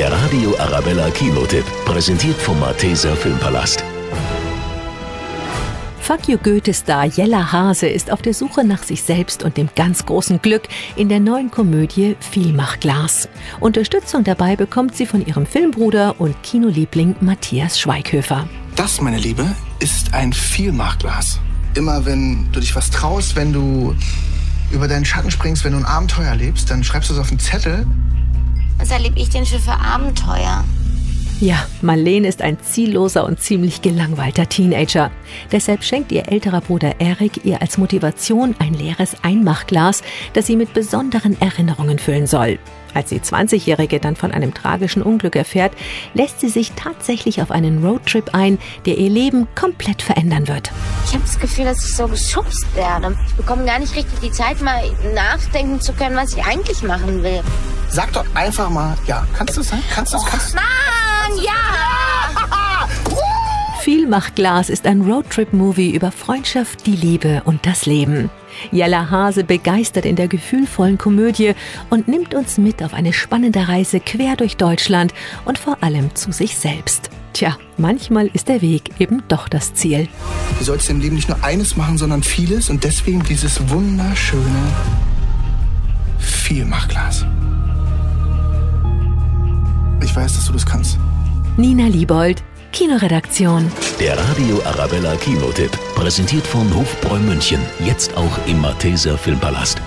Der Radio Arabella Kinotipp, präsentiert vom Malteser Filmpalast. Fuck you Goethe-Star Jella Hase ist auf der Suche nach sich selbst und dem ganz großen Glück in der neuen Komödie Vielmachglas. Unterstützung dabei bekommt sie von ihrem Filmbruder und Kinoliebling Matthias Schweighöfer. Das, meine Liebe, ist ein Vielmachglas. Immer wenn du dich was traust, wenn du über deinen Schatten springst, wenn du ein Abenteuer lebst, dann schreibst du es auf einen Zettel. Was erlebe ich denn schon für Abenteuer? Ja, Marlene ist ein zielloser und ziemlich gelangweilter Teenager. Deshalb schenkt ihr älterer Bruder Erik ihr als Motivation ein leeres Einmachglas, das sie mit besonderen Erinnerungen füllen soll. Als die 20-Jährige dann von einem tragischen Unglück erfährt, lässt sie sich tatsächlich auf einen Roadtrip ein, der ihr Leben komplett verändern wird. Ich habe das Gefühl, dass ich so geschubst werde. Ich bekomme gar nicht richtig die Zeit, mal nachdenken zu können, was ich eigentlich machen will. Sag doch einfach mal, ja, kannst du sein? Kannst du es? Kannst du Mann, ja! Vielmachglas ist ein Roadtrip-Movie über Freundschaft, die Liebe und das Leben. Jella Hase begeistert in der gefühlvollen Komödie und nimmt uns mit auf eine spannende Reise quer durch Deutschland und vor allem zu sich selbst. Tja, manchmal ist der Weg eben doch das Ziel. Du sollst im Leben nicht nur eines machen, sondern vieles und deswegen dieses wunderschöne Vielmachglas. Ich weiß, dass du das kannst. Nina Liebold, Kinoredaktion. Der Radio Arabella Kinotipp, präsentiert von Hofbräu München, jetzt auch im Malteser Filmpalast.